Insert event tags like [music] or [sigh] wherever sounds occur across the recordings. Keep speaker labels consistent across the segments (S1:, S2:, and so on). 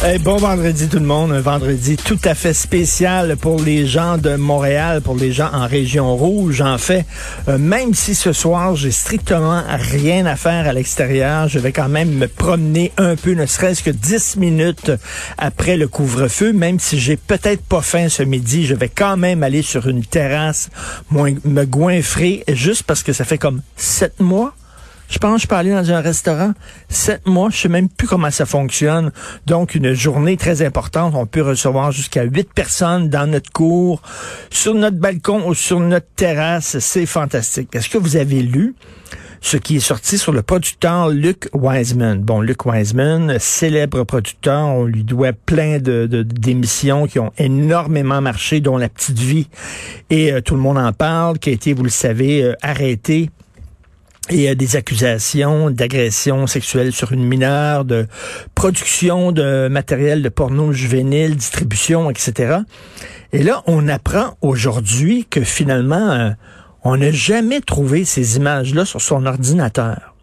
S1: Hey, bon vendredi tout le monde, un vendredi tout à fait spécial pour les gens de Montréal, pour les gens en région rouge. En fait, euh, même si ce soir j'ai strictement rien à faire à l'extérieur, je vais quand même me promener un peu, ne serait-ce que 10 minutes après le couvre-feu, même si j'ai peut-être pas faim ce midi, je vais quand même aller sur une terrasse, me goinfrer, juste parce que ça fait comme sept mois je pense que je peux aller dans un restaurant. Sept mois, je sais même plus comment ça fonctionne. Donc, une journée très importante. On peut recevoir jusqu'à huit personnes dans notre cour, sur notre balcon ou sur notre terrasse. C'est fantastique. Est-ce que vous avez lu ce qui est sorti sur le producteur Luc Wiseman? Bon, Luc Wiseman, célèbre producteur, on lui doit plein de d'émissions qui ont énormément marché, dont La Petite Vie. Et euh, tout le monde en parle, qui a été, vous le savez, euh, arrêté et des accusations d'agression sexuelle sur une mineure, de production de matériel de porno juvénile, distribution, etc. Et là, on apprend aujourd'hui que finalement, euh, on n'a jamais trouvé ces images-là sur son ordinateur.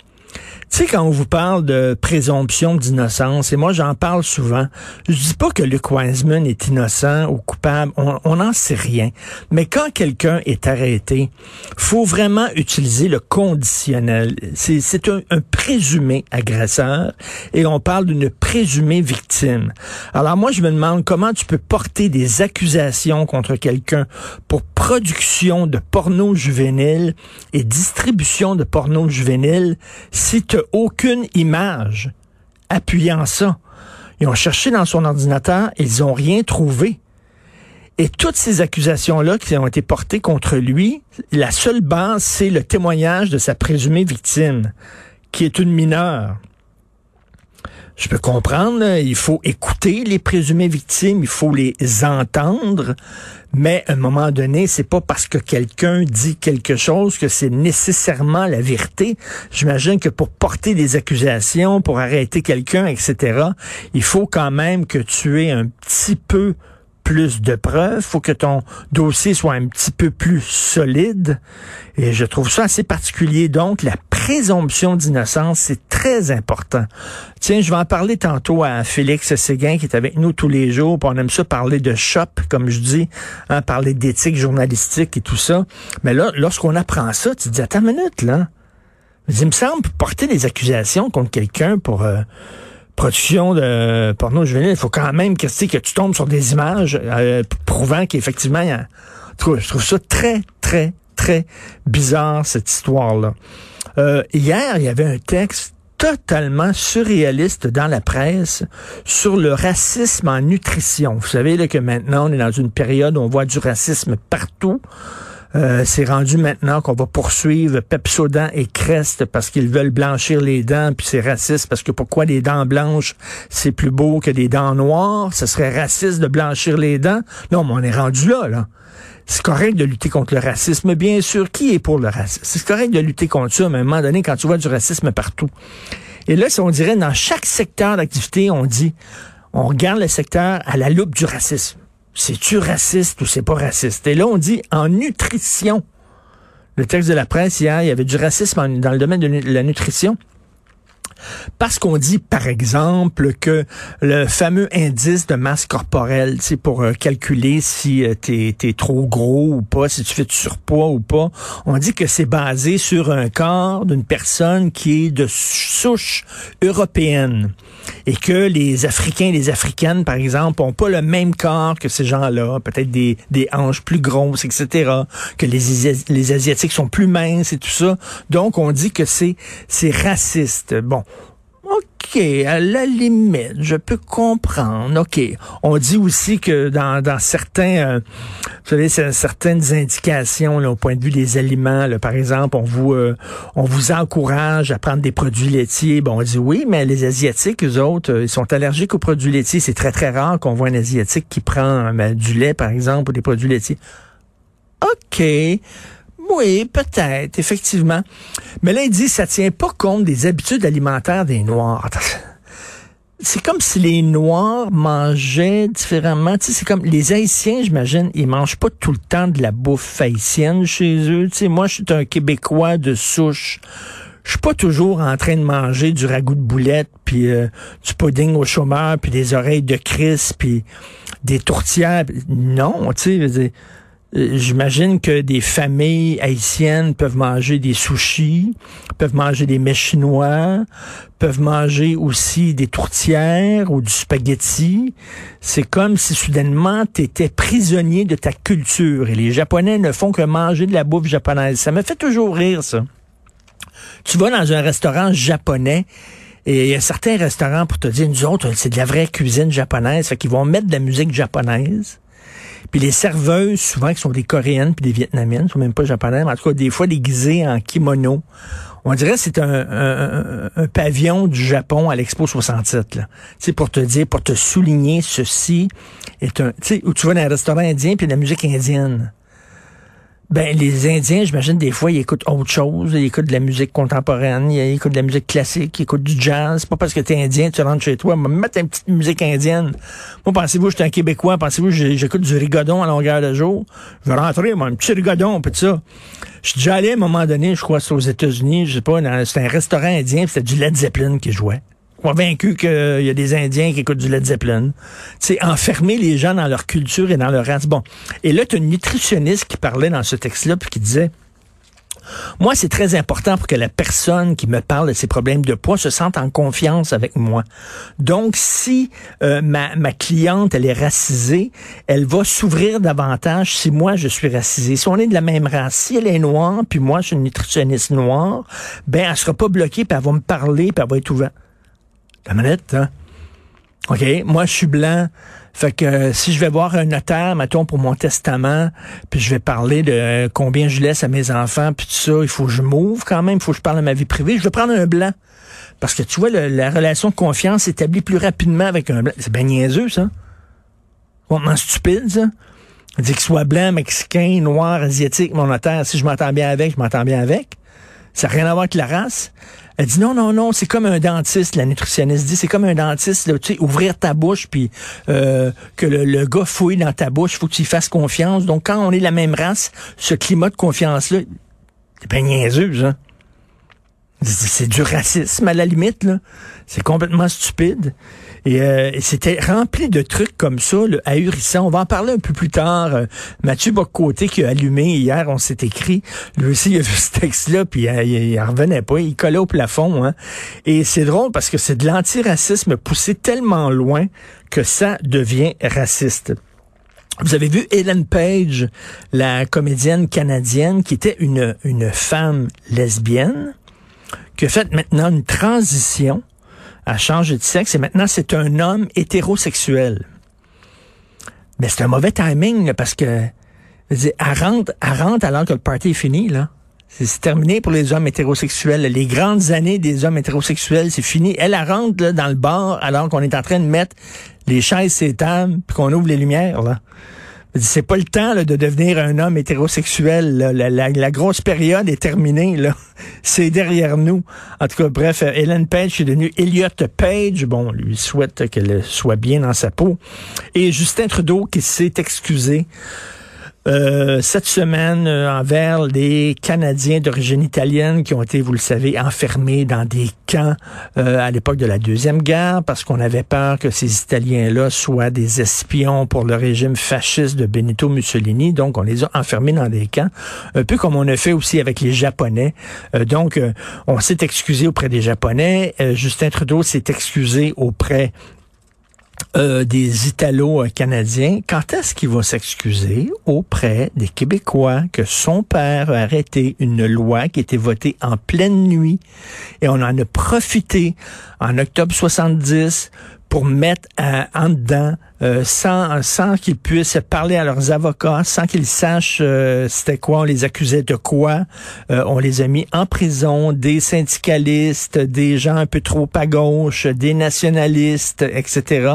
S1: Tu sais, quand on vous parle de présomption d'innocence, et moi j'en parle souvent, je dis pas que Luke Wiseman est innocent ou coupable, on n'en sait rien. Mais quand quelqu'un est arrêté, faut vraiment utiliser le conditionnel. C'est un, un présumé agresseur et on parle d'une présumée victime. Alors moi je me demande comment tu peux porter des accusations contre quelqu'un pour production de porno juvénile et distribution de porno juvénile si tu aucune image appuyant ça. Ils ont cherché dans son ordinateur, ils n'ont rien trouvé. Et toutes ces accusations-là qui ont été portées contre lui, la seule base, c'est le témoignage de sa présumée victime, qui est une mineure. Je peux comprendre, il faut écouter les présumées victimes, il faut les entendre, mais à un moment donné, c'est pas parce que quelqu'un dit quelque chose que c'est nécessairement la vérité. J'imagine que pour porter des accusations, pour arrêter quelqu'un, etc., il faut quand même que tu aies un petit peu plus de preuves, faut que ton dossier soit un petit peu plus solide. Et je trouve ça assez particulier. Donc, la présomption d'innocence, c'est très important. Tiens, je vais en parler tantôt à Félix Séguin qui est avec nous tous les jours. on aime ça parler de shop, comme je dis, hein, parler d'éthique journalistique et tout ça. Mais là, lorsqu'on apprend ça, tu te dis, attends une minute, là. Il me semble porter des accusations contre quelqu'un pour... Euh, production de porno juvénile, il faut quand même que, que tu tombes sur des images euh, prouvant qu'effectivement, je trouve ça très, très, très bizarre, cette histoire-là. Euh, hier, il y avait un texte totalement surréaliste dans la presse sur le racisme en nutrition. Vous savez là, que maintenant, on est dans une période où on voit du racisme partout. Euh, c'est rendu maintenant qu'on va poursuivre Pepsodent et Crest parce qu'ils veulent blanchir les dents, puis c'est raciste parce que pourquoi les dents blanches, c'est plus beau que des dents noires? Ce serait raciste de blanchir les dents? Non, mais on est rendu là, là. C'est correct de lutter contre le racisme, bien sûr. Qui est pour le racisme? C'est correct de lutter contre ça, mais à un moment donné, quand tu vois du racisme partout. Et là, si on dirait, dans chaque secteur d'activité, on dit, on regarde le secteur à la loupe du racisme c'est-tu raciste ou c'est pas raciste? Et là, on dit en nutrition. Le texte de la presse hier, il y avait du racisme dans le domaine de la nutrition. Parce qu'on dit, par exemple, que le fameux indice de masse corporelle, c'est pour euh, calculer si euh, tu trop gros ou pas, si tu fais du surpoids ou pas, on dit que c'est basé sur un corps d'une personne qui est de souche européenne et que les Africains et les Africaines, par exemple, ont pas le même corps que ces gens-là, peut-être des, des hanches plus grosses, etc., que les, les Asiatiques sont plus minces et tout ça. Donc, on dit que c'est c'est raciste. Bon, OK, à la limite, je peux comprendre. OK. On dit aussi que dans, dans certains, euh, vous savez, certaines indications au point de vue des aliments, par exemple, on vous, euh, on vous encourage à prendre des produits laitiers. Bon, on dit oui, mais les Asiatiques, eux autres, euh, ils sont allergiques aux produits laitiers. C'est très, très rare qu'on voit un Asiatique qui prend ben, du lait, par exemple, ou des produits laitiers. OK. Oui, peut-être, effectivement. Mais là, il dit ça tient pas compte des habitudes alimentaires des Noirs. C'est comme si les Noirs mangeaient différemment. Tu sais, c'est comme les Haïtiens, j'imagine, ils mangent pas tout le temps de la bouffe haïtienne chez eux. Tu sais, moi, je suis un Québécois de souche. Je suis pas toujours en train de manger du ragoût de boulette, puis euh, du pudding au chômeur, puis des oreilles de Chris, puis des tourtières. Non, tu sais, j'imagine que des familles haïtiennes peuvent manger des sushis, peuvent manger des mets peuvent manger aussi des tourtières ou du spaghetti. C'est comme si soudainement tu étais prisonnier de ta culture et les Japonais ne font que manger de la bouffe japonaise. Ça me fait toujours rire ça. Tu vas dans un restaurant japonais et il y a certains restaurants pour te dire, nous autres, c'est de la vraie cuisine japonaise. Fait qu'ils vont mettre de la musique japonaise. Puis les serveuses, souvent, qui sont des Coréennes puis des Vietnamiennes, sont même pas japonaises, mais en tout cas, des fois déguisées en kimono. On dirait que c'est un, pavillon du Japon à l'Expo 67. Là. sais, pour te dire, pour te souligner, ceci est un... Tu sais, où tu vas dans un restaurant indien puis de la musique indienne. Ben, les Indiens, j'imagine, des fois, ils écoutent autre chose. Ils écoutent de la musique contemporaine, ils écoutent de la musique classique, ils écoutent du jazz. C'est pas parce que t'es Indien, tu rentres chez toi, me mettre une petite musique indienne. Moi, pensez-vous, je suis un Québécois, pensez-vous, j'écoute du rigodon à longueur de jour? Je vais rentrer, moi, un petit rigodon, pis ça. Je suis déjà allé à un moment donné, je crois, c'est aux États-Unis, je sais pas, c'était un restaurant indien, c'était du Led Zeppelin qui jouait convaincu qu'il y a des Indiens qui écoutent du Led Zeppelin. C'est enfermer les gens dans leur culture et dans leur race. Bon. Et là, tu as une nutritionniste qui parlait dans ce texte-là, puis qui disait, moi, c'est très important pour que la personne qui me parle de ses problèmes de poids se sente en confiance avec moi. Donc, si euh, ma, ma cliente, elle est racisée, elle va s'ouvrir davantage si moi, je suis racisé. Si on est de la même race, si elle est noire, puis moi, je suis une nutritionniste noire, ben, elle sera pas bloquée, puis elle va me parler, puis elle va être ouverte la manette, hein? OK, moi, je suis blanc. Fait que euh, si je vais voir un notaire, mettons, pour mon testament, puis je vais parler de euh, combien je laisse à mes enfants, puis tout ça, il faut que je m'ouvre quand même, il faut que je parle de ma vie privée. Je vais prendre un blanc. Parce que tu vois, la relation de confiance s'établit plus rapidement avec un blanc. C'est bien niaiseux, ça. Complètement stupide, ça. Dit qu'il soit blanc, mexicain, noir, asiatique, mon notaire, si je m'entends bien avec, je m'entends bien avec. Ça n'a rien à voir avec la race. Elle dit non, non, non, c'est comme un dentiste, la nutritionniste dit, c'est comme un dentiste, là, tu sais, ouvrir ta bouche, puis euh, que le, gars fouille dans ta bouche, faut que tu fasses confiance. Donc, quand on est la même race, ce climat de confiance-là, c'est pas niaiseux, hein? C'est du racisme à la limite, là. C'est complètement stupide. Euh, et, c'était rempli de trucs comme ça, le ahurissant. On va en parler un peu plus tard. Euh, Mathieu Boccoté qui a allumé hier, on s'est écrit. Lui aussi, il a vu ce texte-là, puis euh, il, il, revenait pas. Il collait au plafond. Hein. Et c'est drôle parce que c'est de l'antiracisme poussé tellement loin que ça devient raciste. Vous avez vu Ellen Page, la comédienne canadienne, qui était une, une femme lesbienne, qui a fait maintenant une transition a changé de sexe et maintenant c'est un homme hétérosexuel. Mais c'est un mauvais timing parce que elle rentre, elle rentre alors que le party est fini là. C'est terminé pour les hommes hétérosexuels. Les grandes années des hommes hétérosexuels, c'est fini. Elle, elle rentre dans le bar alors qu'on est en train de mettre les chaises et tables puis qu'on ouvre les lumières là. C'est pas le temps de devenir un homme hétérosexuel. La, grosse période est terminée. Là. [laughs] C'est derrière nous. En tout cas, bref, Hélène Page est devenue Elliot Page. Bon, lui souhaite qu'elle soit bien dans sa peau. Et Justin Trudeau qui s'est excusé euh, cette semaine euh, envers les Canadiens d'origine italienne qui ont été, vous le savez, enfermés dans des camps euh, à l'époque de la Deuxième Guerre parce qu'on avait peur que ces Italiens-là soient des espions pour le régime fasciste de Benito Mussolini. Donc, on les a enfermés dans des camps, un peu comme on a fait aussi avec les Japonais. donc, on s'est excusé auprès des Japonais. Justin Trudeau s'est excusé auprès euh, des Italo-Canadiens, quand est-ce qu'il va s'excuser auprès des Québécois que son père a arrêté une loi qui était votée en pleine nuit et on en a profité en octobre 70 pour mettre en dedans euh, sans, qu'ils puissent parler à leurs avocats, sans qu'ils sachent euh, c'était quoi, on les accusait de quoi. Euh, on les a mis en prison, des syndicalistes, des gens un peu trop à gauche, des nationalistes, etc.,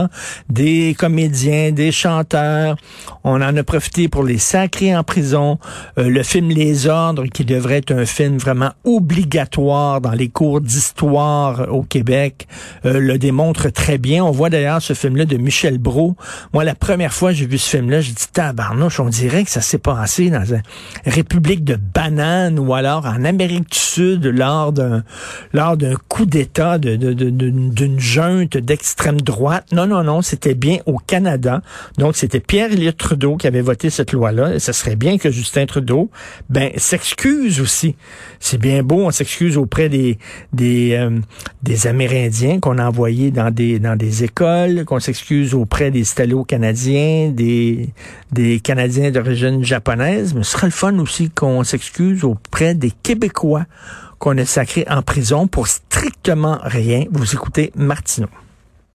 S1: des comédiens, des chanteurs. On en a profité pour les sacrer en prison. le film Les Ordres, qui devrait être un film vraiment obligatoire dans les cours d'histoire au Québec, le démontre très bien. On voit d'ailleurs ce film-là de Michel Brault. Moi, la première fois que j'ai vu ce film-là, j'ai dit, tabarnouche, on dirait que ça s'est passé dans une république de bananes ou alors en Amérique du Sud lors d'un lors d'un coup d'État d'une junte d'extrême droite. Non, non, non, c'était bien au Canada. Donc, c'était Pierre-Éliott Trudeau qui avait voté cette loi-là. Et ce serait bien que Justin Trudeau, ben, s'excuse aussi. C'est bien beau, on s'excuse auprès des des, euh, des Amérindiens qu'on a envoyés dans des dans des écoles, qu'on s'excuse auprès des Italo-Canadiens, des, des Canadiens d'origine japonaise, mais ce serait le fun aussi qu'on s'excuse auprès des Québécois qu'on a sacrés en prison pour strictement rien. Vous écoutez Martineau.